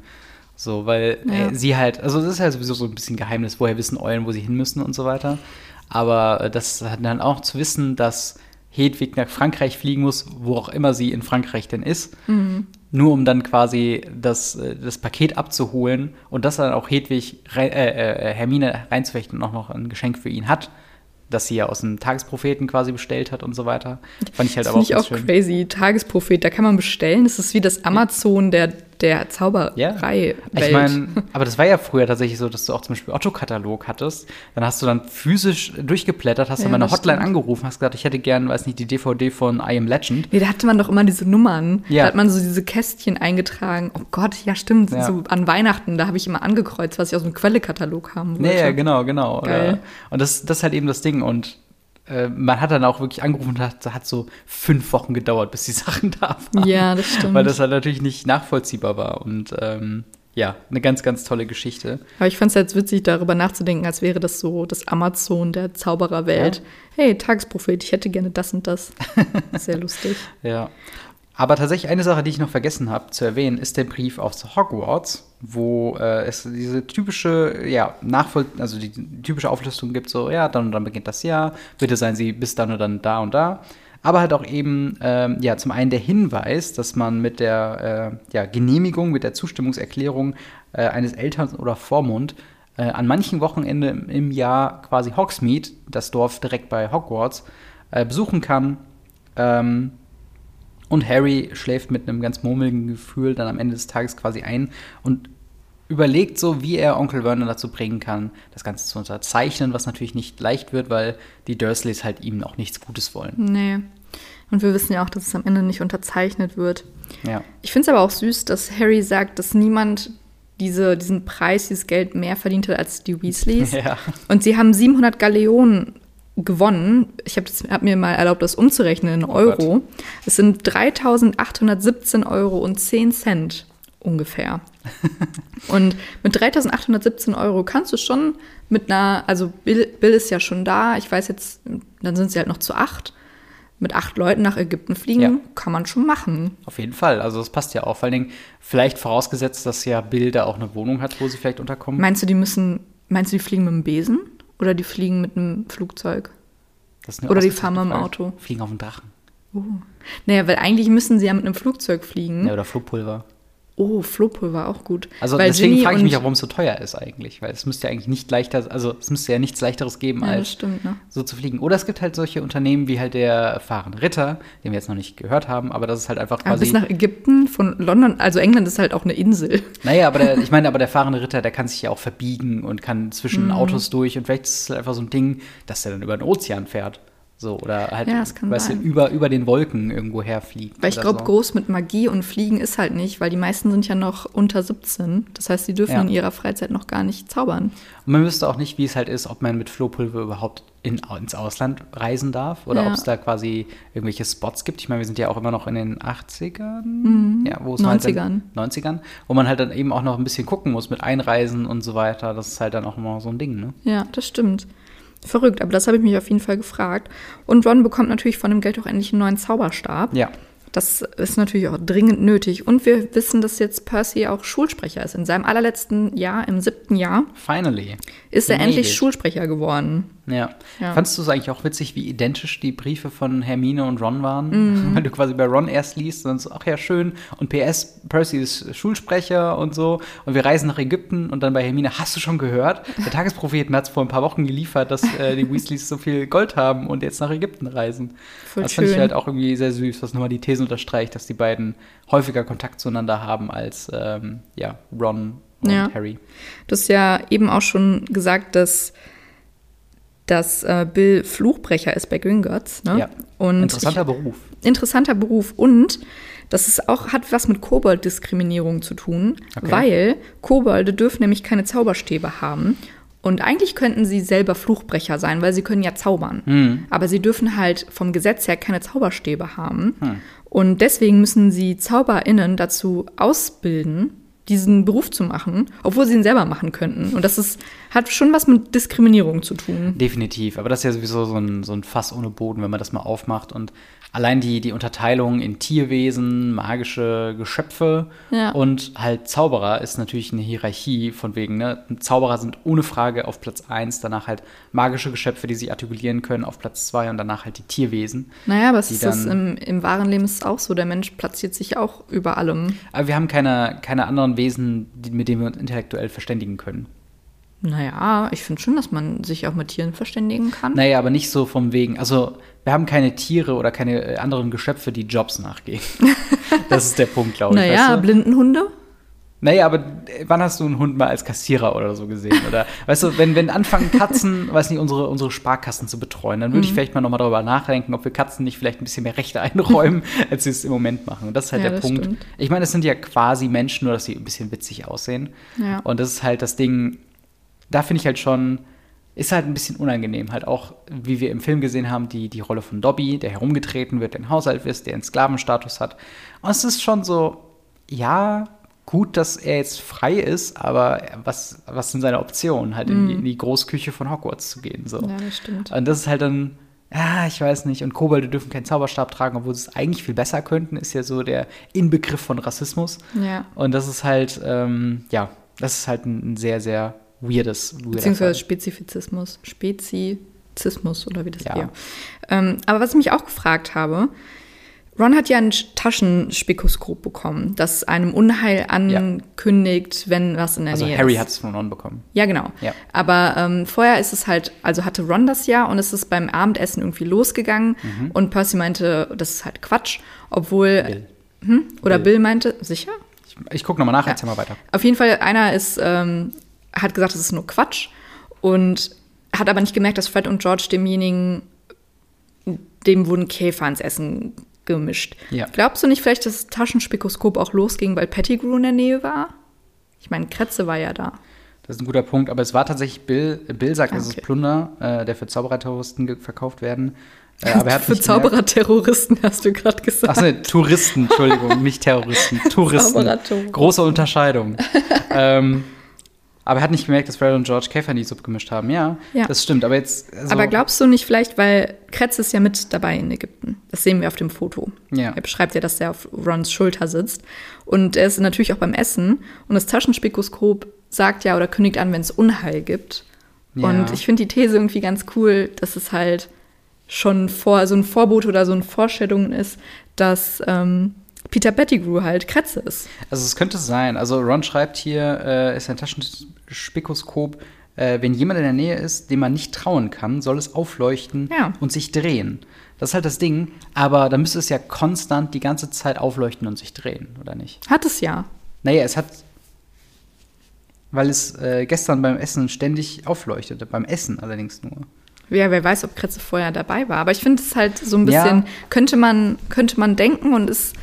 Speaker 2: So, weil
Speaker 1: Ja.
Speaker 2: äh, sie halt, also das ist halt sowieso so ein bisschen Geheimnis, woher wissen Eulen, wo sie hin müssen und so weiter. Aber äh, das hat dann auch zu wissen, dass Hedwig nach Frankreich fliegen muss, wo auch immer sie in Frankreich denn ist, nur um dann quasi das, äh, das Paket abzuholen und das dann auch Hedwig, äh, äh, Hermine reinzufechten und auch noch ein Geschenk für ihn hat, das sie ja aus dem Tagespropheten quasi bestellt hat und so weiter. Fand ich halt
Speaker 1: Das
Speaker 2: aber auch
Speaker 1: ich auch
Speaker 2: schön.
Speaker 1: crazy. Tagesprophet, da kann man bestellen. Das ist wie das Amazon der, der Zauberei.
Speaker 2: Ich meine, aber das war ja früher tatsächlich so, dass du auch zum Beispiel Otto-Katalog hattest. Dann hast du dann physisch durchgeblättert, hast
Speaker 1: Ja,
Speaker 2: dann mal eine
Speaker 1: das
Speaker 2: Hotline
Speaker 1: stimmt.
Speaker 2: angerufen, hast gesagt, ich hätte gern, weiß nicht, die DVD von I Am Legend.
Speaker 1: Nee, da hatte man doch immer diese Nummern.
Speaker 2: Ja.
Speaker 1: Da hat man so diese Kästchen eingetragen. Oh Gott, ja stimmt.
Speaker 2: Ja.
Speaker 1: So an Weihnachten, da habe ich immer angekreuzt, was ich aus dem Quellekatalog haben wollte.
Speaker 2: Nee, ja, genau, genau.
Speaker 1: Geil.
Speaker 2: Und das, das ist halt eben das Ding. Und äh, man hat dann auch wirklich angerufen und hat, hat so fünf Wochen gedauert, bis die Sachen da waren.
Speaker 1: Ja, das stimmt.
Speaker 2: Weil das halt natürlich nicht nachvollziehbar war. Und ähm, ja, eine ganz, ganz tolle Geschichte.
Speaker 1: Aber ich fand es jetzt witzig, darüber nachzudenken, als wäre das so das Amazon der Zaubererwelt. Hey, Tagesprophet, ich hätte gerne das und das. Sehr lustig.
Speaker 2: Ja. Aber tatsächlich eine Sache, die ich noch vergessen habe zu erwähnen, ist der Brief aus Hogwarts, wo äh, es diese typische, ja, Nachvoll also die typische Auflistung gibt, so, ja, dann und dann beginnt das Jahr, bitte seien Sie bis dann und dann da und da. Aber halt auch eben, ähm, ja, zum einen der Hinweis, dass man mit der äh, ja, Genehmigung, mit der Zustimmungserklärung äh, eines Eltern- oder Vormund äh, an manchen Wochenende im, im Jahr quasi Hogsmeade, das Dorf direkt bei Hogwarts, äh, besuchen kann. Ähm, und Harry schläft mit einem ganz murmeligen Gefühl dann am Ende des Tages quasi ein und überlegt so, wie er Onkel Vernon dazu bringen kann, das Ganze zu unterzeichnen, was natürlich nicht leicht wird, weil die Dursleys halt ihm auch nichts Gutes wollen.
Speaker 1: Nee. Und wir wissen ja auch, dass es am Ende nicht unterzeichnet wird.
Speaker 2: Ja.
Speaker 1: Ich finde es aber auch süß, dass Harry sagt, dass niemand diese, diesen Preis, dieses Geld mehr verdient hat als die Weasleys.
Speaker 2: Ja.
Speaker 1: Und sie haben 700 Galeonen gewonnen. Ich habe hab mir mal erlaubt, das umzurechnen in Euro.
Speaker 2: Gott.
Speaker 1: es sind 3.817 Euro und 10 Cent ungefähr. und mit 3.817 Euro kannst du schon mit einer, also Bill, Bill ist ja schon da, ich weiß jetzt, dann sind sie halt noch zu acht. Mit acht Leuten nach Ägypten fliegen,
Speaker 2: Ja.
Speaker 1: kann man schon machen.
Speaker 2: Auf jeden Fall. Also das passt ja auch. Vor allen Dingen, vielleicht vorausgesetzt, dass ja Bill da auch eine Wohnung hat, wo sie vielleicht unterkommen.
Speaker 1: Meinst du, die müssen, meinst du, die fliegen mit dem Besen oder die fliegen mit einem Flugzeug? Oder die fahren mit dem. Auto.
Speaker 2: Fliegen auf dem Drachen.
Speaker 1: Naja, weil eigentlich müssen sie ja mit einem Flugzeug fliegen.
Speaker 2: Ja, oder Flugpulver.
Speaker 1: Oh, Flohpulver auch gut.
Speaker 2: Also
Speaker 1: Weil
Speaker 2: deswegen frage ich mich auch, warum es so teuer ist eigentlich. Weil es müsste ja eigentlich nicht leichter, also es müsste ja nichts leichteres geben,
Speaker 1: Ja,
Speaker 2: als
Speaker 1: stimmt, ne?
Speaker 2: so zu fliegen. Oder es gibt halt solche Unternehmen wie halt der fahrende Ritter, den wir jetzt noch nicht gehört haben, aber das ist halt einfach
Speaker 1: Aber bis
Speaker 2: quasi.
Speaker 1: nach Ägypten von London, also England ist halt auch eine Insel.
Speaker 2: Naja, aber der, ich meine, aber der fahrende Ritter, der kann sich ja auch verbiegen und kann zwischen
Speaker 1: Mhm.
Speaker 2: Autos durch und vielleicht ist es halt einfach so ein Ding, dass der dann über den Ozean fährt. So, oder halt,
Speaker 1: Ja,
Speaker 2: weißt
Speaker 1: sein.
Speaker 2: du, über, über den Wolken irgendwo herfliegt.
Speaker 1: Weil ich glaube,
Speaker 2: so.
Speaker 1: groß mit Magie und Fliegen ist halt nicht, weil die meisten sind ja noch unter 17. Das heißt, sie dürfen
Speaker 2: Ja.
Speaker 1: in ihrer Freizeit noch gar nicht zaubern.
Speaker 2: Und man wüsste auch nicht, wie es halt ist, ob man mit Flohpulver überhaupt in, ins Ausland reisen darf oder
Speaker 1: Ja.
Speaker 2: ob es da quasi irgendwelche Spots gibt. Ich meine, wir sind ja auch immer noch in den 80ern, ja, wo es halt
Speaker 1: 90ern.
Speaker 2: dann, 90ern, wo man halt dann eben auch noch ein bisschen gucken muss mit Einreisen und so weiter. Das ist halt dann auch immer so ein Ding, ne?
Speaker 1: Ja, das stimmt. Verrückt, aber das habe ich mich auf jeden Fall gefragt. Und Ron bekommt natürlich von dem Geld auch endlich einen neuen Zauberstab.
Speaker 2: Ja.
Speaker 1: Das ist natürlich auch dringend nötig. Und wir wissen, dass jetzt Percy auch Schulsprecher ist. In seinem allerletzten Jahr, im siebten Jahr,
Speaker 2: Finally.
Speaker 1: ist er endlich. Schulsprecher geworden.
Speaker 2: Ja.
Speaker 1: Ja.
Speaker 2: Fandest du es eigentlich auch witzig, wie identisch die Briefe von Hermine und Ron waren?
Speaker 1: Mhm.
Speaker 2: Weil du quasi bei Ron erst liest und dann so, ach ja, schön. Und PS, Percy ist Schulsprecher und so. Und wir reisen nach Ägypten. Und dann bei Hermine, hast du schon gehört? Der Tagespropheten hat es vor ein paar Wochen geliefert, dass äh, die Weasleys so viel Gold haben und jetzt nach Ägypten reisen.
Speaker 1: Voll
Speaker 2: das fand ich
Speaker 1: schön.
Speaker 2: halt auch irgendwie sehr süß, was nochmal die These unterstreicht, dass die beiden häufiger Kontakt zueinander haben als ähm, ja, Ron und
Speaker 1: Ja.
Speaker 2: Harry.
Speaker 1: Du hast ja eben auch schon gesagt, dass, dass äh, Bill Fluchbrecher ist bei Gringotts. Ne?
Speaker 2: Ja.
Speaker 1: Und
Speaker 2: Interessanter Beruf.
Speaker 1: ich, interessanter Beruf. Und das ist auch, hat was mit Kobold-Diskriminierung zu tun,
Speaker 2: Okay.
Speaker 1: weil Kobolde dürfen nämlich keine Zauberstäbe haben. Und eigentlich könnten sie selber Fluchbrecher sein, weil sie können ja zaubern.
Speaker 2: Hm.
Speaker 1: Aber sie dürfen halt vom Gesetz her keine Zauberstäbe haben. Und deswegen müssen sie ZauberInnen dazu ausbilden, diesen Beruf zu machen, obwohl sie ihn selber machen könnten. Und das ist, hat schon was mit Diskriminierung zu tun.
Speaker 2: Definitiv, aber das ist ja sowieso so ein, so ein Fass ohne Boden, wenn man das mal aufmacht. Und allein die, die Unterteilung in Tierwesen, magische Geschöpfe
Speaker 1: Ja.
Speaker 2: und halt Zauberer ist natürlich eine Hierarchie von wegen, ne? Zauberer sind ohne Frage auf Platz 1, danach halt magische Geschöpfe, die sich artikulieren können, auf Platz 2 und danach halt die Tierwesen.
Speaker 1: Naja, aber es ist das
Speaker 2: dann-
Speaker 1: im, im wahren Leben ist es auch so. Der Mensch platziert sich auch über allem.
Speaker 2: Aber wir haben keine, keine anderen Wesen, die, mit denen wir uns intellektuell verständigen können.
Speaker 1: Naja, ich finde schon, dass man sich auch mit Tieren verständigen kann.
Speaker 2: Naja, aber nicht so vom wegen, also wir haben keine Tiere oder keine äh, anderen Geschöpfe, die Jobs nachgehen. das ist der Punkt, glaube ich.
Speaker 1: naja,
Speaker 2: weißt du?
Speaker 1: Blindenhunde?
Speaker 2: Naja, aber äh, wann hast du einen Hund mal als Kassierer oder so gesehen? Oder weißt du, wenn, wenn anfangen Katzen, weiß nicht, unsere, unsere Sparkassen zu betreuen, dann
Speaker 1: Mhm.
Speaker 2: würde ich vielleicht mal nochmal darüber nachdenken, ob wir Katzen nicht vielleicht ein bisschen mehr Rechte einräumen, als sie es im Moment machen. Und das ist halt
Speaker 1: Ja,
Speaker 2: der Punkt.
Speaker 1: stimmt.
Speaker 2: Ich meine, es sind ja quasi Menschen, nur dass sie ein bisschen witzig aussehen.
Speaker 1: Ja.
Speaker 2: Und das ist halt das Ding, da finde ich halt schon, ist halt ein bisschen unangenehm. Halt auch, wie wir im Film gesehen haben, die, die Rolle von Dobby, der herumgetreten wird, der ein Haushalt ist, der einen Sklavenstatus hat. Und es ist schon so, ja, gut, dass er jetzt frei ist, aber was, was sind seine Optionen? Halt in, die, in die Großküche von Hogwarts zu gehen. So.
Speaker 1: Mhm. Ja, das stimmt.
Speaker 2: Und das ist halt dann, ja, ich weiß nicht. Und Kobolde dürfen keinen Zauberstab tragen, obwohl sie es eigentlich viel besser könnten, ist ja so der Inbegriff von Rassismus.
Speaker 1: Ja.
Speaker 2: Und das ist halt, ähm, ja, das ist halt ein, ein sehr, sehr weirdes, weirder
Speaker 1: Beziehungsweise
Speaker 2: Fall.
Speaker 1: Spezifizismus. Spezizismus oder wie das
Speaker 2: Ja.
Speaker 1: ja. Ähm, aber was ich mich auch gefragt habe, Ron hat ja ein Taschenspikoskop bekommen, das einem Unheil ankündigt, wenn was in der
Speaker 2: Also
Speaker 1: Nähe
Speaker 2: Harry
Speaker 1: ist.
Speaker 2: hat es von Ron bekommen.
Speaker 1: Ja, genau.
Speaker 2: Ja.
Speaker 1: Aber ähm, vorher ist es halt, also hatte Ron das ja und es ist beim Abendessen irgendwie losgegangen
Speaker 2: Mhm.
Speaker 1: und Percy meinte, das ist halt Quatsch, obwohl,
Speaker 2: Bill.
Speaker 1: oder
Speaker 2: Bill.
Speaker 1: Bill meinte, sicher?
Speaker 2: Ich, ich gucke nochmal nach,
Speaker 1: Ja.
Speaker 2: erzähl mal weiter.
Speaker 1: Auf jeden Fall, einer ist, ähm, hat gesagt, das ist nur Quatsch und hat aber nicht gemerkt, dass Fred und George demjenigen, dem wurden Käfer ins Essen gemischt.
Speaker 2: Ja.
Speaker 1: Glaubst du nicht vielleicht, dass das Taschenspikoskop auch losging, weil Pettigrew in der Nähe war? Ich meine, Kretze war ja da.
Speaker 2: Das ist ein guter Punkt, aber es war tatsächlich Bill. Bill sagt, es ist. Plunder, äh, der für Zaubererterroristen verkauft werden. Äh, aber er hat
Speaker 1: Für Zaubererterroristen hast du gerade gesagt.
Speaker 2: Ach nee, Touristen, Entschuldigung, nicht Terroristen. Touristen. Große Unterscheidung. ähm, aber er hat nicht gemerkt, dass Fred und George Käfer in die Suppe gemischt haben. Ja,
Speaker 1: Ja.
Speaker 2: das stimmt. Aber jetzt. also-
Speaker 1: Aber glaubst du nicht vielleicht, weil Kretz ist ja mit dabei in Ägypten. Das sehen wir auf dem Foto.
Speaker 2: Ja.
Speaker 1: Er beschreibt ja, dass er auf Rons Schulter sitzt. Und er ist natürlich auch beim Essen. Und das Taschenspikoskop sagt ja oder kündigt an, wenn es Unheil gibt.
Speaker 2: Ja.
Speaker 1: Und ich finde die These irgendwie ganz cool, dass es halt schon vor, so ein Vorbote oder so eine Vorstellung ist, dass ähm, Peter Pettigrew halt Kretze ist.
Speaker 2: Also es könnte sein. Also Ron schreibt hier, äh, ist ein Taschenspikoskop, äh, wenn jemand in der Nähe ist, dem man nicht trauen kann, soll es aufleuchten
Speaker 1: Ja.
Speaker 2: und sich drehen. Das ist halt das Ding. Aber da müsste es ja konstant die ganze Zeit aufleuchten und sich drehen, oder nicht?
Speaker 1: Hat es ja.
Speaker 2: Naja, es hat, weil es äh, gestern beim Essen ständig aufleuchtete. Beim Essen allerdings nur.
Speaker 1: Ja, wer weiß, ob Kretze vorher dabei war. Aber ich finde es halt so ein
Speaker 2: Ja.
Speaker 1: bisschen, könnte, man, könnte man denken und ist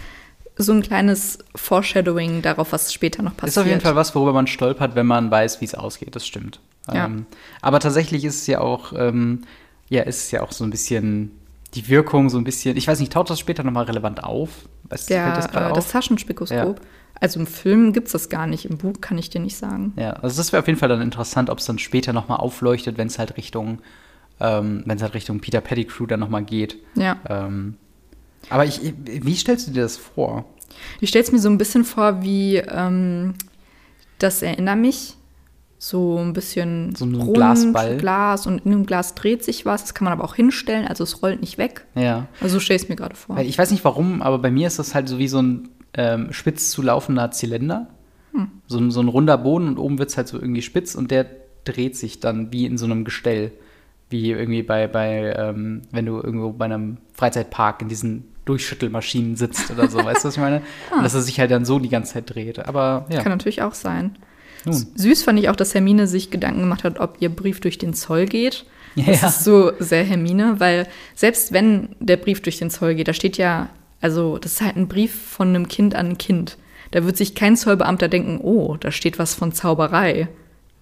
Speaker 1: so ein kleines Foreshadowing darauf, was später noch passiert.
Speaker 2: Ist auf jeden Fall was, worüber man stolpert, wenn man weiß, wie es ausgeht. Das stimmt.
Speaker 1: Ja.
Speaker 2: Ähm, aber tatsächlich ist es ja auch, ähm, ja, ist es ja auch so ein bisschen die Wirkung, so ein bisschen. Ich weiß nicht, taucht das später nochmal relevant auf? Weißt, fällt das
Speaker 1: äh, das
Speaker 2: auf?
Speaker 1: Taschenspikoskop. Also im Film gibt es das gar nicht, im Buch kann ich dir nicht sagen.
Speaker 2: Ja, also das wäre auf jeden Fall dann interessant, ob es dann später nochmal aufleuchtet, wenn es halt Richtung, ähm, wenn es halt Richtung Peter Pettigrew dann nochmal geht.
Speaker 1: Ja.
Speaker 2: Ähm, aber ich, wie stellst du dir das vor?
Speaker 1: Ich stelle es mir so ein bisschen vor, wie ähm, das erinnert mich. So ein bisschen
Speaker 2: So ein
Speaker 1: rund,
Speaker 2: Glasball.
Speaker 1: Glas und in dem Glas dreht sich was. Das kann man aber auch hinstellen, also es rollt nicht weg.
Speaker 2: Ja.
Speaker 1: Also so stelle ich es mir gerade vor.
Speaker 2: Ich weiß nicht warum, aber bei mir ist das halt so wie so ein ähm, spitz zu laufender Zylinder.
Speaker 1: Hm.
Speaker 2: So, so ein runder Boden und oben wird es halt so irgendwie spitz und der dreht sich dann wie in so einem Gestell. Wie irgendwie bei, bei ähm, wenn du irgendwo bei einem Freizeitpark in diesen Durchschüttelmaschinen sitzt oder so, weißt du, was ich meine? Und dass er sich halt dann so die ganze Zeit dreht. Aber ja,
Speaker 1: Kann natürlich auch sein.
Speaker 2: nun.
Speaker 1: Süß fand ich auch, dass Hermine sich Gedanken gemacht hat, ob ihr Brief durch den Zoll geht. Das
Speaker 2: Ja.
Speaker 1: ist so sehr Hermine, weil selbst wenn der Brief durch den Zoll geht, da steht ja, also das ist halt ein Brief von einem Kind an ein Kind. Da wird sich kein Zollbeamter denken, oh, da steht was von Zauberei.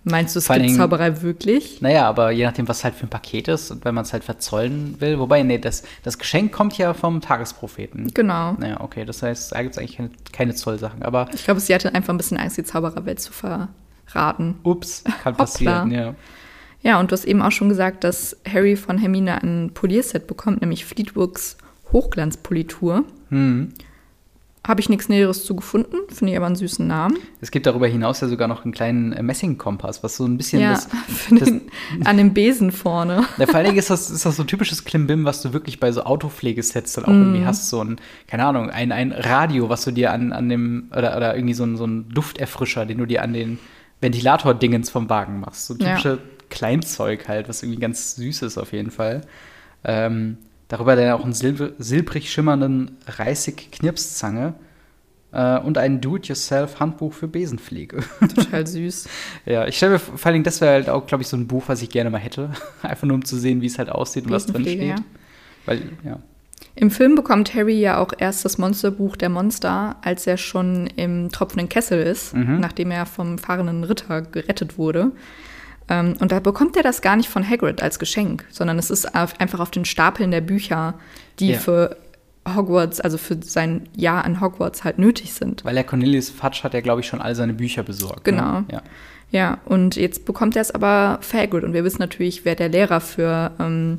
Speaker 1: Meinst du, es gibt Zauberei wirklich?
Speaker 2: Naja, aber je nachdem, was halt für ein Paket ist und wenn man es halt verzollen will. Wobei, nee, das, das Geschenk kommt ja vom Tagespropheten.
Speaker 1: Genau.
Speaker 2: Naja, okay, das heißt, da gibt es eigentlich keine, keine Zollsachen. Aber
Speaker 1: Ich glaube, sie hatte einfach ein bisschen Angst, die Zaubererwelt zu verraten.
Speaker 2: ups, kann passieren, ja.
Speaker 1: Ja, und du hast eben auch schon gesagt, dass Harry von Hermine ein Polierset bekommt, nämlich Fleetwoods Hochglanzpolitur.
Speaker 2: Hm.
Speaker 1: Habe ich nichts Näheres zu gefunden, finde ich aber einen süßen Namen.
Speaker 2: Es gibt darüber hinaus ja sogar noch einen kleinen äh, Messingkompass, was so ein bisschen
Speaker 1: ja,
Speaker 2: das. das
Speaker 1: den, an dem Besen vorne.
Speaker 2: ja, vor allen Dingen ist das, ist das so typisches Klimbim, was du wirklich bei so Autopflegesets dann auch
Speaker 1: Mhm.
Speaker 2: irgendwie hast. So ein, keine Ahnung, ein, ein Radio, was du dir an, an dem, oder, oder irgendwie so ein, so ein Dufterfrischer, den du dir an den Ventilator-Dingens vom Wagen machst. So
Speaker 1: Ja.
Speaker 2: typische Kleinzeug halt, was irgendwie ganz süß ist auf jeden Fall. Ähm, darüber dann auch einen silb silbrig schimmernden Reißig-Knirpszange äh, und ein Do-it-yourself-Handbuch für Besenpflege.
Speaker 1: Total süß.
Speaker 2: Ja, ich stelle mir vor allen Dingen, das wäre halt auch, glaube ich, so ein Buch, was ich gerne mal hätte. Einfach nur um zu sehen, wie es halt aussieht und was drin steht.
Speaker 1: Ja.
Speaker 2: Weil, ja.
Speaker 1: Im Film bekommt Harry ja auch erst das Monsterbuch der Monster, als er schon im tropfenden Kessel ist,
Speaker 2: Mhm.
Speaker 1: nachdem er vom fahrenden Ritter gerettet wurde. Ähm, und da bekommt er das gar nicht von Hagrid als Geschenk, sondern es ist auf, einfach auf den Stapeln der Bücher, die
Speaker 2: Ja.
Speaker 1: für Hogwarts, also für sein Jahr an Hogwarts halt nötig sind.
Speaker 2: Weil der Cornelius Fudge hat ja, glaube ich, schon all seine Bücher besorgt.
Speaker 1: Genau.
Speaker 2: Ne? Ja.
Speaker 1: Ja, und jetzt bekommt er es aber für Hagrid. Und wir wissen natürlich, wer der Lehrer für, ähm,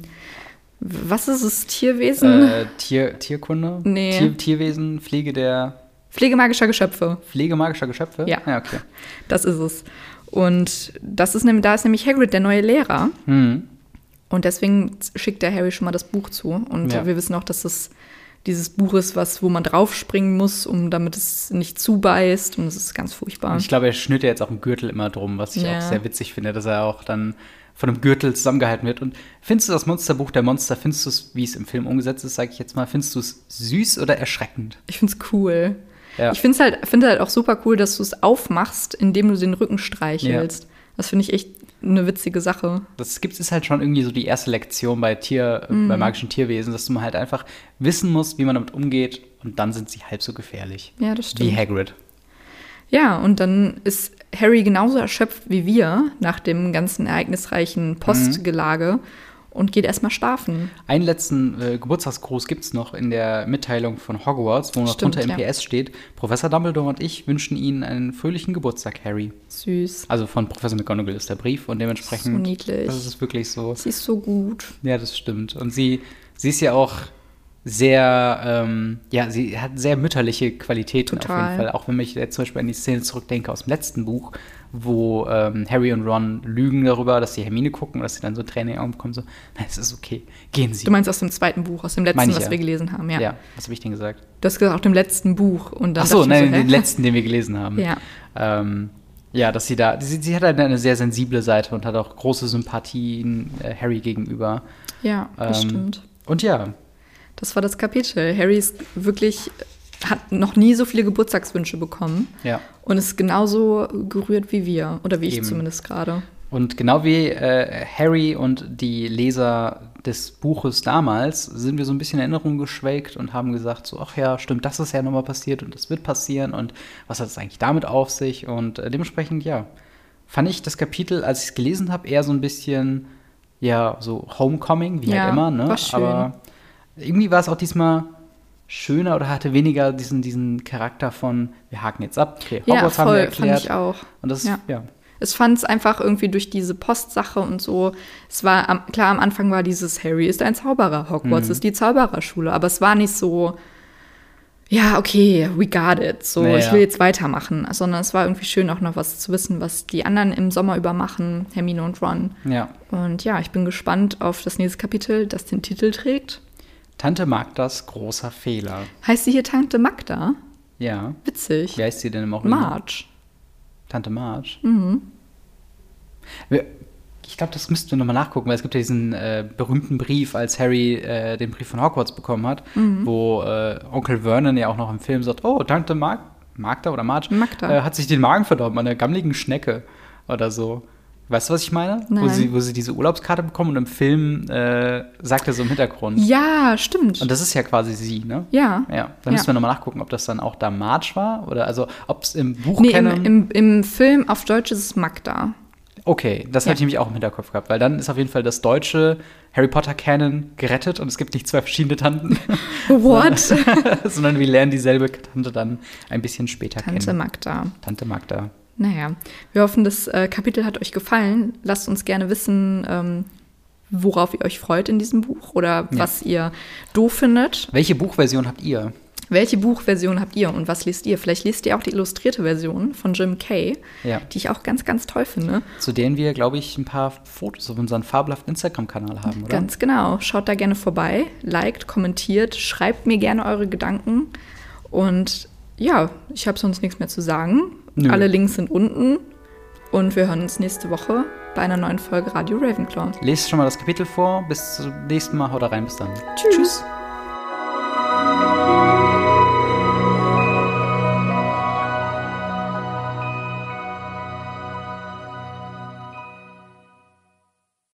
Speaker 1: was ist es, Tierwesen?
Speaker 2: Äh, Tier, Tierkunde?
Speaker 1: Nee.
Speaker 2: Tier, Tierwesen, Pflege der
Speaker 1: Pflege magischer Geschöpfe.
Speaker 2: Pflege magischer Geschöpfe?
Speaker 1: Ja.
Speaker 2: Ja, okay.
Speaker 1: Das ist es. Und das ist nämlich, da ist nämlich Hagrid der neue Lehrer.
Speaker 2: Hm.
Speaker 1: Und deswegen schickt der Harry schon mal das Buch zu. Und
Speaker 2: Ja.
Speaker 1: wir wissen auch, dass es dieses Buch ist, was, wo man draufspringen muss, um damit es nicht zubeißt. Und es ist ganz furchtbar.
Speaker 2: Und ich glaube, er schnürt ja jetzt auch einen Gürtel immer drum, was ich
Speaker 1: Ja.
Speaker 2: auch sehr witzig finde, dass er auch dann von einem Gürtel zusammengehalten wird. Und findest du das Monsterbuch der Monster, findest du es, wie es im Film umgesetzt ist, sage ich jetzt mal, findest du es süß oder erschreckend?
Speaker 1: Ich finde es cool.
Speaker 2: Ja.
Speaker 1: Ich finde es halt, finde halt auch super cool, dass du es aufmachst, indem du den Rücken streichelst. Das finde ich echt eine witzige Sache.
Speaker 2: Das gibt ist halt schon irgendwie so die erste Lektion bei Tier, äh, bei magischen Tierwesen, dass man halt einfach wissen muss, wie man damit umgeht und dann sind sie halb so gefährlich.
Speaker 1: Ja, das stimmt.
Speaker 2: Wie Hagrid.
Speaker 1: Ja, und dann ist Harry genauso erschöpft wie wir nach dem ganzen ereignisreichen Postgelage und geht erstmal schlafen.
Speaker 2: Einen letzten äh, Geburtstagsgruß gibt es noch in der Mitteilung von Hogwarts, wo noch drunter im
Speaker 1: ja.
Speaker 2: PS steht: Professor Dumbledore und ich wünschen Ihnen einen fröhlichen Geburtstag, Harry.
Speaker 1: Süß.
Speaker 2: Also von Professor McGonagall ist der Brief und dementsprechend.
Speaker 1: So niedlich.
Speaker 2: Das ist wirklich so.
Speaker 1: Sie ist so gut.
Speaker 2: Ja, das stimmt. Und sie, sie ist ja auch sehr, ähm, ja, sie hat sehr mütterliche Qualitäten
Speaker 1: Total.
Speaker 2: auf jeden Fall. Auch wenn ich jetzt zum Beispiel an die Szene zurückdenke aus dem letzten Buch, wo ähm, Harry und Ron lügen darüber, dass sie Hermine gucken und dass sie dann so Tränen in Augen bekommen, so, nein, es ist okay, gehen Sie.
Speaker 1: Du meinst aus dem zweiten Buch, aus dem letzten,
Speaker 2: ich,
Speaker 1: was
Speaker 2: ja.
Speaker 1: wir gelesen haben, ja.
Speaker 2: ja, was habe ich denn gesagt?
Speaker 1: Du hast gesagt, auch dem letzten Buch. Und dann
Speaker 2: Ach so, nein,
Speaker 1: hä?
Speaker 2: den letzten, den wir gelesen haben.
Speaker 1: Ja.
Speaker 2: Ähm, ja, dass sie da, sie, sie hat halt eine sehr sensible Seite und hat auch große Sympathien äh, Harry gegenüber.
Speaker 1: Ja, das
Speaker 2: Ähm,
Speaker 1: stimmt.
Speaker 2: Und ja,
Speaker 1: Das war das Kapitel. Harry ist wirklich, hat noch nie so viele Geburtstagswünsche bekommen
Speaker 2: ja.
Speaker 1: und ist genauso gerührt wie wir. Oder wie ich
Speaker 2: Eben.
Speaker 1: zumindest gerade.
Speaker 2: Und genau wie äh, Harry und die Leser des Buches damals sind wir so ein bisschen in Erinnerung geschwelgt und haben gesagt, so, ach ja, stimmt, das ist ja nochmal passiert und das wird passieren und was hat es eigentlich damit auf sich? Und äh, dementsprechend, ja, fand ich das Kapitel, als ich es gelesen habe, eher so ein bisschen, ja, so Homecoming, wie
Speaker 1: Ja,
Speaker 2: halt immer, ne?
Speaker 1: war schön.
Speaker 2: Aber irgendwie war es auch diesmal schöner oder hatte weniger diesen, diesen Charakter von, wir haken jetzt ab, okay,
Speaker 1: Ja,
Speaker 2: Hogwarts haben wir
Speaker 1: voll, fand
Speaker 2: erklärt.
Speaker 1: ich auch.
Speaker 2: Und das,
Speaker 1: Ja.
Speaker 2: ja.
Speaker 1: Es fand es einfach irgendwie durch diese Postsache und so. Es war am, klar, am Anfang war dieses Harry ist ein Zauberer, Hogwarts
Speaker 2: Mhm.
Speaker 1: ist die Zaubererschule, aber es war nicht so, ja, okay, we got it. So,
Speaker 2: Naja.
Speaker 1: ich will jetzt weitermachen. Sondern es war irgendwie schön, auch noch was zu wissen, was die anderen im Sommer über machen, Hermine und Ron.
Speaker 2: ja.
Speaker 1: Und ja, ich bin gespannt auf das nächste Kapitel, das den Titel trägt.
Speaker 2: Tante Magdas großer Fehler.
Speaker 1: Heißt sie hier Tante Magda?
Speaker 2: Ja.
Speaker 1: Witzig.
Speaker 2: Wie heißt sie denn im Original?
Speaker 1: Marge.
Speaker 2: Tante Marge. Mhm. Ich glaube, das müssten wir nochmal nachgucken, weil es gibt ja diesen äh, berühmten Brief, als Harry äh, den Brief von Hogwarts bekommen hat,
Speaker 1: Mhm.
Speaker 2: wo äh, Onkel Vernon ja auch noch im Film sagt, oh, Tante Mag Magda oder Marge
Speaker 1: Magda.
Speaker 2: Äh, hat sich den Magen verdorben an einer gammeligen Schnecke oder so. Weißt du, was ich meine? Wo
Speaker 1: Nein.
Speaker 2: sie, wo sie diese Urlaubskarte bekommen und im Film äh, sagt er so im Hintergrund.
Speaker 1: Ja, stimmt.
Speaker 2: Und das ist ja quasi sie, ne?
Speaker 1: ja.
Speaker 2: Ja, dann müssen wir nochmal nachgucken, ob das dann auch da Marge war oder also ob es im Buch
Speaker 1: Nee, im, im, im Film auf Deutsch ist es Magda.
Speaker 2: Okay, das
Speaker 1: Ja.
Speaker 2: hatte ich nämlich auch im Hinterkopf gehabt, weil dann ist auf jeden Fall das deutsche Harry Potter Canon gerettet und es gibt nicht zwei verschiedene Tanten,
Speaker 1: What?
Speaker 2: sondern wir lernen dieselbe Tante dann ein bisschen später
Speaker 1: Tante
Speaker 2: kennen.
Speaker 1: Magda.
Speaker 2: Tante Magda.
Speaker 1: Naja, wir hoffen, das äh, Kapitel hat euch gefallen. Lasst uns gerne wissen, ähm, worauf ihr euch freut in diesem Buch oder
Speaker 2: Ja.
Speaker 1: was ihr doof findet.
Speaker 2: Welche Buchversion habt ihr?
Speaker 1: Welche Buchversion habt ihr und was liest ihr? Vielleicht liest ihr auch die illustrierte Version von Jim Kay,
Speaker 2: Ja.
Speaker 1: die ich auch ganz, ganz toll finde.
Speaker 2: Zu denen wir, glaube ich, ein paar Fotos auf unserem fabelhaften Instagram-Kanal haben, oder?
Speaker 1: Ganz genau. Schaut da gerne vorbei, liked, kommentiert, schreibt mir gerne eure Gedanken. Und ja, ich habe sonst nichts mehr zu sagen.
Speaker 2: Nö.
Speaker 1: Alle Links sind unten. Und wir hören uns nächste Woche bei einer neuen Folge Radio Ravenclaw.
Speaker 2: Lest schon mal das Kapitel vor. Bis zum nächsten Mal. Haut rein. Bis dann.
Speaker 1: Tschüss.